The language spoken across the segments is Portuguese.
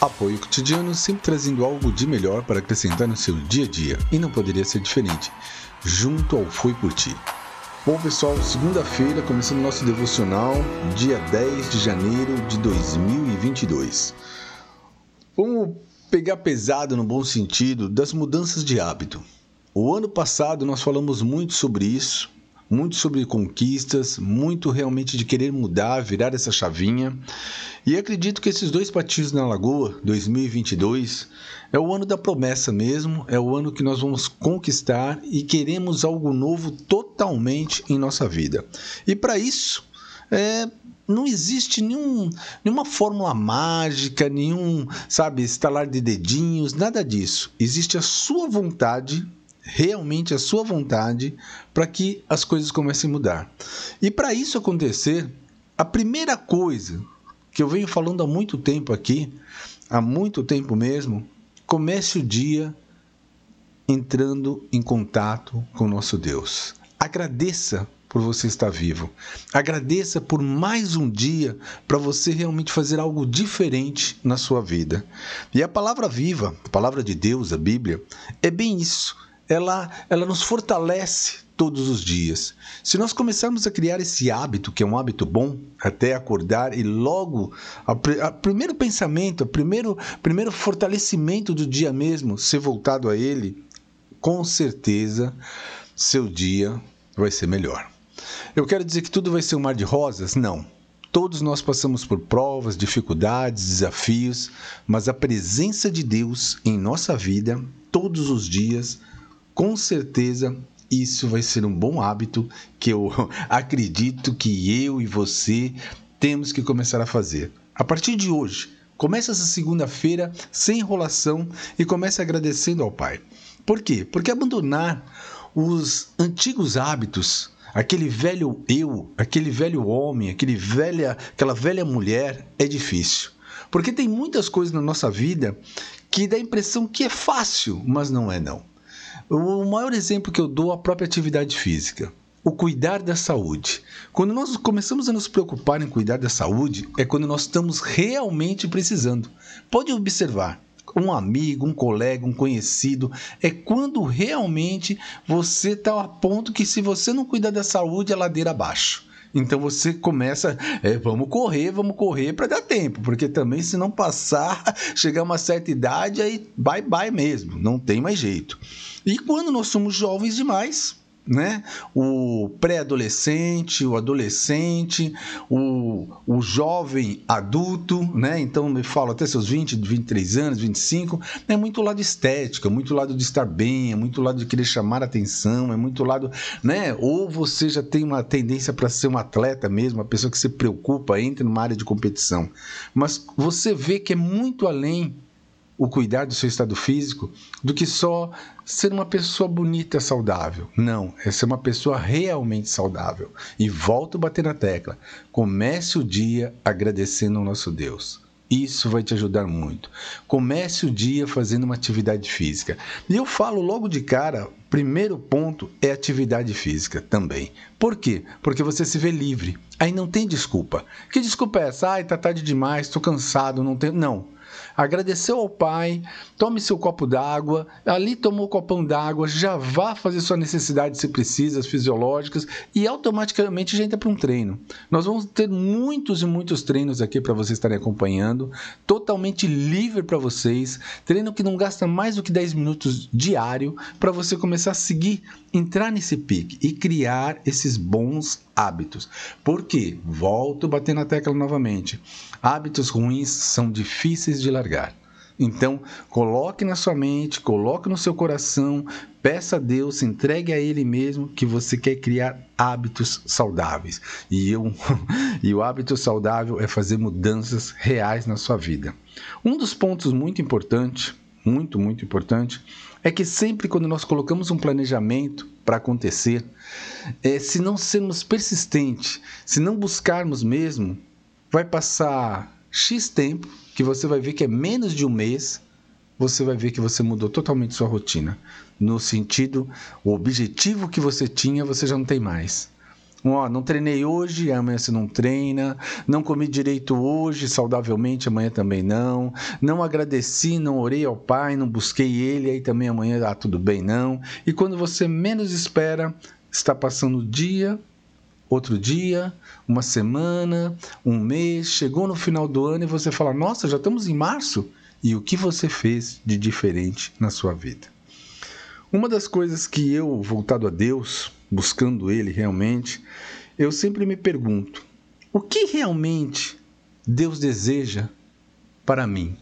Apoio cotidiano sempre trazendo algo de melhor para acrescentar no seu dia a dia e não poderia ser diferente. Junto ao Foi por Ti. Bom pessoal, segunda-feira começando nosso devocional, dia 10 de janeiro de 2022. Vamos pegar pesado no bom sentido das mudanças de hábito. O ano passado nós falamos muito sobre isso, muito sobre conquistas, muito realmente de querer mudar, virar essa chavinha. E acredito que esses dois patinhos na lagoa, 2022, é o ano da promessa mesmo, é o ano que nós vamos conquistar e queremos algo novo totalmente em nossa vida. E para isso, é, não existe nenhum, nenhuma fórmula mágica, nenhum, sabe, estalar de dedinhos, nada disso. Existe a sua vontade realmente a sua vontade para que as coisas comecem a mudar. E para isso acontecer, a primeira coisa que eu venho falando há muito tempo aqui, há muito tempo mesmo, comece o dia entrando em contato com nosso Deus. Agradeça por você estar vivo. Agradeça por mais um dia para você realmente fazer algo diferente na sua vida. E a palavra viva, a palavra de Deus, a Bíblia, é bem isso ela, ela nos fortalece todos os dias. Se nós começarmos a criar esse hábito, que é um hábito bom, até acordar e logo, o primeiro pensamento, o primeiro, primeiro fortalecimento do dia mesmo, ser voltado a ele, com certeza seu dia vai ser melhor. Eu quero dizer que tudo vai ser um mar de rosas? Não. Todos nós passamos por provas, dificuldades, desafios, mas a presença de Deus em nossa vida, todos os dias, com certeza isso vai ser um bom hábito que eu acredito que eu e você temos que começar a fazer. A partir de hoje, comece essa segunda-feira sem enrolação e comece agradecendo ao Pai. Por quê? Porque abandonar os antigos hábitos, aquele velho eu, aquele velho homem, aquele velha, aquela velha mulher é difícil. Porque tem muitas coisas na nossa vida que dá a impressão que é fácil, mas não é não. O maior exemplo que eu dou é a própria atividade física. O cuidar da saúde. Quando nós começamos a nos preocupar em cuidar da saúde, é quando nós estamos realmente precisando. Pode observar, um amigo, um colega, um conhecido, é quando realmente você está a ponto que se você não cuidar da saúde, é ladeira abaixo. Então você começa, é, vamos correr, vamos correr para dar tempo, porque também se não passar, chegar uma certa idade, aí bye bye mesmo, não tem mais jeito. E quando nós somos jovens demais, né? O pré-adolescente, o adolescente, o, o jovem adulto, né? Então me falo até seus 20, 23 anos, 25, é muito lado estética, muito lado de estar bem, é muito lado de querer chamar atenção, é muito lado, né? Ou você já tem uma tendência para ser um atleta mesmo, uma pessoa que se preocupa, entra numa área de competição. Mas você vê que é muito além o cuidar do seu estado físico do que só ser uma pessoa bonita, saudável. Não, é ser uma pessoa realmente saudável. E volto a bater na tecla. Comece o dia agradecendo ao nosso Deus. Isso vai te ajudar muito. Comece o dia fazendo uma atividade física. E eu falo logo de cara, primeiro ponto é atividade física também. Por quê? Porque você se vê livre. Aí não tem desculpa. Que desculpa é essa? Ai, tá tarde demais, tô cansado, não tem. Não agradeceu ao pai, tome seu copo d'água, ali tomou o copão d'água, já vá fazer sua necessidade se precisa, as fisiológicas, e automaticamente já entra para um treino. Nós vamos ter muitos e muitos treinos aqui para vocês estarem acompanhando, totalmente livre para vocês, treino que não gasta mais do que 10 minutos diário para você começar a seguir, entrar nesse pique e criar esses bons hábitos. Por quê? Volto a bater na tecla novamente. Hábitos ruins são difíceis de largar. Então, coloque na sua mente, coloque no seu coração, peça a Deus, entregue a Ele mesmo que você quer criar hábitos saudáveis. E, eu, e o hábito saudável é fazer mudanças reais na sua vida. Um dos pontos muito importantes, muito, muito importante, é que sempre quando nós colocamos um planejamento para acontecer, é, se não sermos persistentes, se não buscarmos mesmo, vai passar X tempo que você vai ver que é menos de um mês, você vai ver que você mudou totalmente sua rotina. No sentido, o objetivo que você tinha, você já não tem mais. Ó, não treinei hoje, amanhã você não treina. Não comi direito hoje, saudavelmente, amanhã também não. Não agradeci, não orei ao Pai, não busquei Ele, aí também amanhã, ah, tudo bem, não. E quando você menos espera, está passando o dia, outro dia, uma semana, um mês, chegou no final do ano e você fala: Nossa, já estamos em março? E o que você fez de diferente na sua vida? Uma das coisas que eu, voltado a Deus, buscando Ele realmente, eu sempre me pergunto: o que realmente Deus deseja para mim?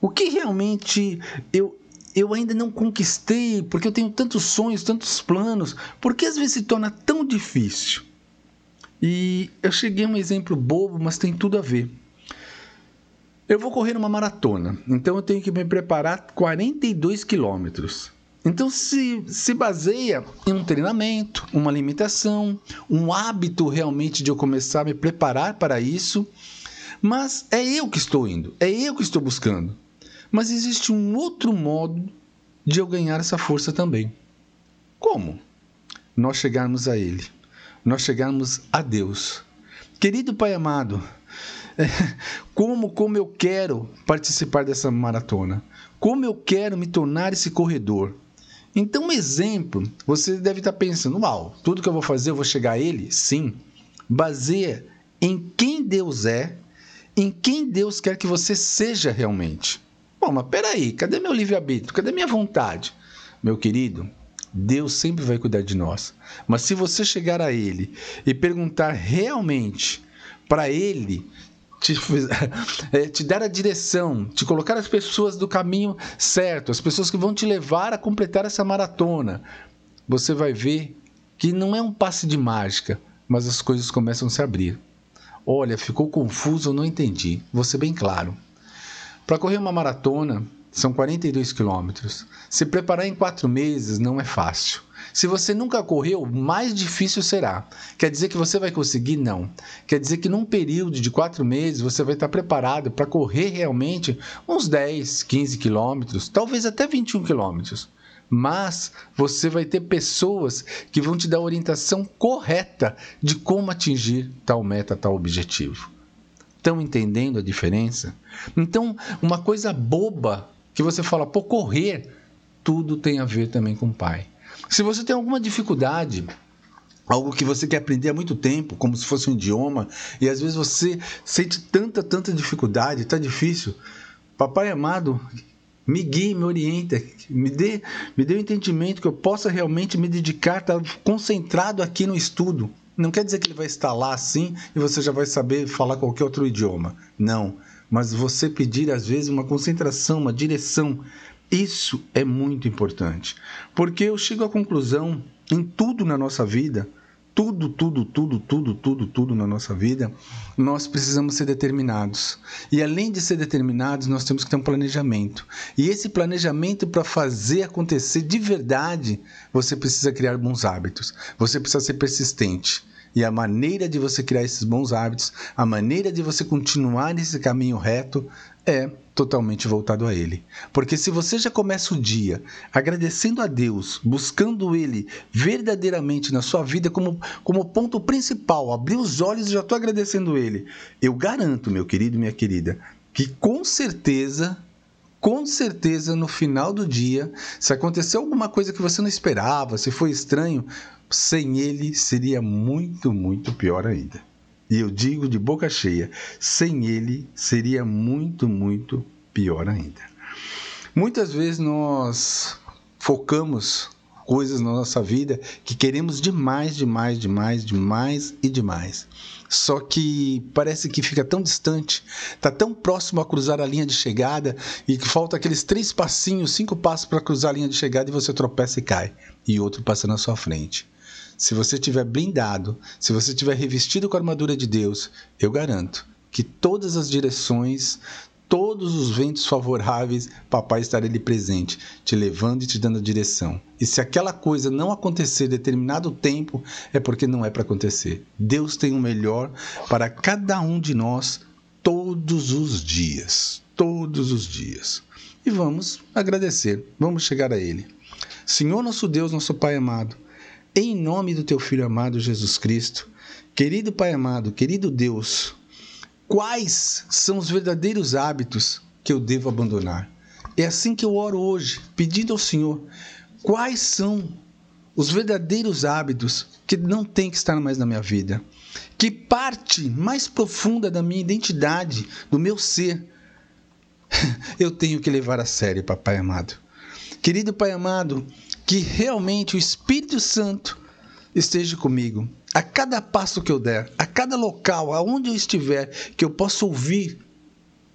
O que realmente eu, eu ainda não conquistei, porque eu tenho tantos sonhos, tantos planos, por que às vezes se torna tão difícil? E eu cheguei a um exemplo bobo, mas tem tudo a ver. Eu vou correr uma maratona, então eu tenho que me preparar 42 quilômetros. Então se, se baseia em um treinamento, uma alimentação, um hábito realmente de eu começar a me preparar para isso. Mas é eu que estou indo, é eu que estou buscando. Mas existe um outro modo de eu ganhar essa força também. Como? Nós chegarmos a Ele, nós chegarmos a Deus. Querido Pai amado, como, como eu quero participar dessa maratona, como eu quero me tornar esse corredor. Então, um exemplo, você deve estar pensando, uau, tudo que eu vou fazer eu vou chegar a ele? Sim. Baseia em quem Deus é, em quem Deus quer que você seja realmente. Bom, mas peraí, cadê meu livre-arbítrio? Cadê minha vontade? Meu querido, Deus sempre vai cuidar de nós. Mas se você chegar a Ele e perguntar realmente para Ele te, é, te dar a direção, te colocar as pessoas do caminho certo, as pessoas que vão te levar a completar essa maratona, você vai ver que não é um passe de mágica, mas as coisas começam a se abrir. Olha, ficou confuso, não entendi. Vou ser bem claro. Para correr uma maratona, são 42 quilômetros. Se preparar em quatro meses não é fácil. Se você nunca correu, mais difícil será. Quer dizer que você vai conseguir? Não. Quer dizer que num período de quatro meses você vai estar preparado para correr realmente uns 10, 15 quilômetros, talvez até 21 quilômetros. Mas você vai ter pessoas que vão te dar a orientação correta de como atingir tal meta, tal objetivo. Estão entendendo a diferença? Então, uma coisa boba que você fala, pô, correr, tudo tem a ver também com o pai. Se você tem alguma dificuldade, algo que você quer aprender há muito tempo, como se fosse um idioma, e às vezes você sente tanta, tanta dificuldade, tá difícil, papai amado, me guie, me orienta, me dê, me dê o um entendimento que eu possa realmente me dedicar, estar tá concentrado aqui no estudo. Não quer dizer que ele vai estar lá assim e você já vai saber falar qualquer outro idioma. Não. Mas você pedir, às vezes, uma concentração, uma direção isso é muito importante, porque eu chego à conclusão em tudo na nossa vida, tudo, tudo, tudo, tudo, tudo, tudo na nossa vida, nós precisamos ser determinados. E além de ser determinados, nós temos que ter um planejamento. E esse planejamento, para fazer acontecer de verdade, você precisa criar bons hábitos. Você precisa ser persistente. E a maneira de você criar esses bons hábitos, a maneira de você continuar nesse caminho reto, é totalmente voltado a Ele. Porque se você já começa o dia agradecendo a Deus, buscando Ele verdadeiramente na sua vida como, como ponto principal, abrir os olhos e já estou agradecendo Ele, eu garanto, meu querido e minha querida, que com certeza com certeza no final do dia, se aconteceu alguma coisa que você não esperava, se foi estranho, sem ele seria muito, muito pior ainda. E eu digo de boca cheia: sem ele seria muito, muito pior ainda. Muitas vezes nós focamos coisas na nossa vida que queremos demais, demais, demais, demais e demais. Só que parece que fica tão distante, está tão próximo a cruzar a linha de chegada e que falta aqueles três passinhos, cinco passos para cruzar a linha de chegada e você tropeça e cai e outro passa na sua frente se você estiver blindado, se você estiver revestido com a armadura de Deus, eu garanto que todas as direções, todos os ventos favoráveis, papai estará ali presente, te levando e te dando a direção. E se aquela coisa não acontecer determinado tempo, é porque não é para acontecer. Deus tem o melhor para cada um de nós todos os dias. Todos os dias. E vamos agradecer, vamos chegar a Ele. Senhor nosso Deus, nosso Pai amado, em nome do teu filho amado Jesus Cristo. Querido Pai amado, querido Deus, quais são os verdadeiros hábitos que eu devo abandonar? É assim que eu oro hoje, pedindo ao Senhor quais são os verdadeiros hábitos que não tem que estar mais na minha vida. Que parte mais profunda da minha identidade, do meu ser, eu tenho que levar a sério, papai amado. Querido pai amado, que realmente o Espírito Santo esteja comigo. A cada passo que eu der, a cada local, aonde eu estiver, que eu possa ouvir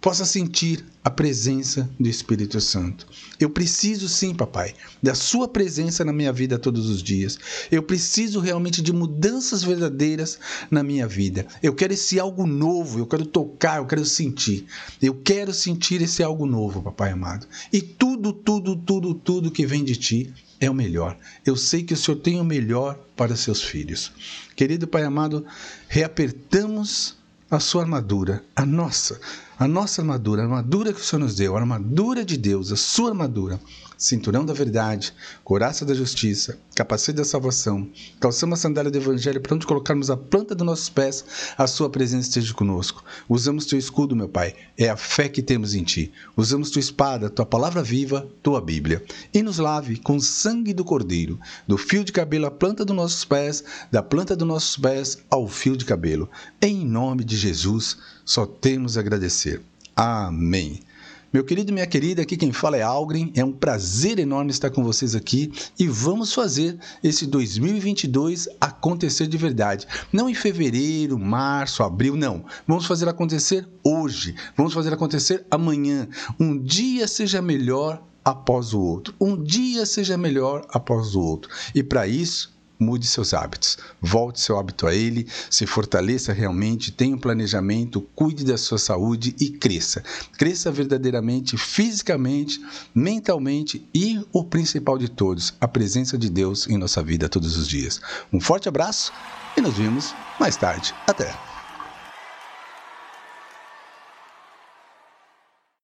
possa sentir a presença do Espírito Santo. Eu preciso sim, papai, da sua presença na minha vida todos os dias. Eu preciso realmente de mudanças verdadeiras na minha vida. Eu quero esse algo novo, eu quero tocar, eu quero sentir. Eu quero sentir esse algo novo, papai amado. E tudo, tudo, tudo, tudo que vem de ti é o melhor. Eu sei que o Senhor tem o melhor para seus filhos. Querido Pai amado, reapertamos a sua armadura, a nossa, a nossa armadura, a armadura que o Senhor nos deu, a armadura de Deus, a sua armadura, cinturão da verdade, coraça da justiça, capacete da salvação, calçamos a sandália do evangelho para onde colocarmos a planta dos nossos pés, a sua presença esteja conosco. Usamos teu escudo, meu Pai, é a fé que temos em ti. Usamos tua espada, tua palavra viva, tua Bíblia. E nos lave com o sangue do cordeiro, do fio de cabelo à planta dos nossos pés, da planta dos nossos pés ao fio de cabelo. Em nome de Jesus, só temos a agradecer. Amém. Meu querido e minha querida, aqui quem fala é Algren. É um prazer enorme estar com vocês aqui e vamos fazer esse 2022 acontecer de verdade. Não em fevereiro, março, abril, não. Vamos fazer acontecer hoje. Vamos fazer acontecer amanhã. Um dia seja melhor após o outro. Um dia seja melhor após o outro. E para isso, mude seus hábitos, volte seu hábito a ele, se fortaleça realmente, tenha um planejamento, cuide da sua saúde e cresça. Cresça verdadeiramente, fisicamente, mentalmente e o principal de todos, a presença de Deus em nossa vida todos os dias. Um forte abraço e nos vemos mais tarde. Até!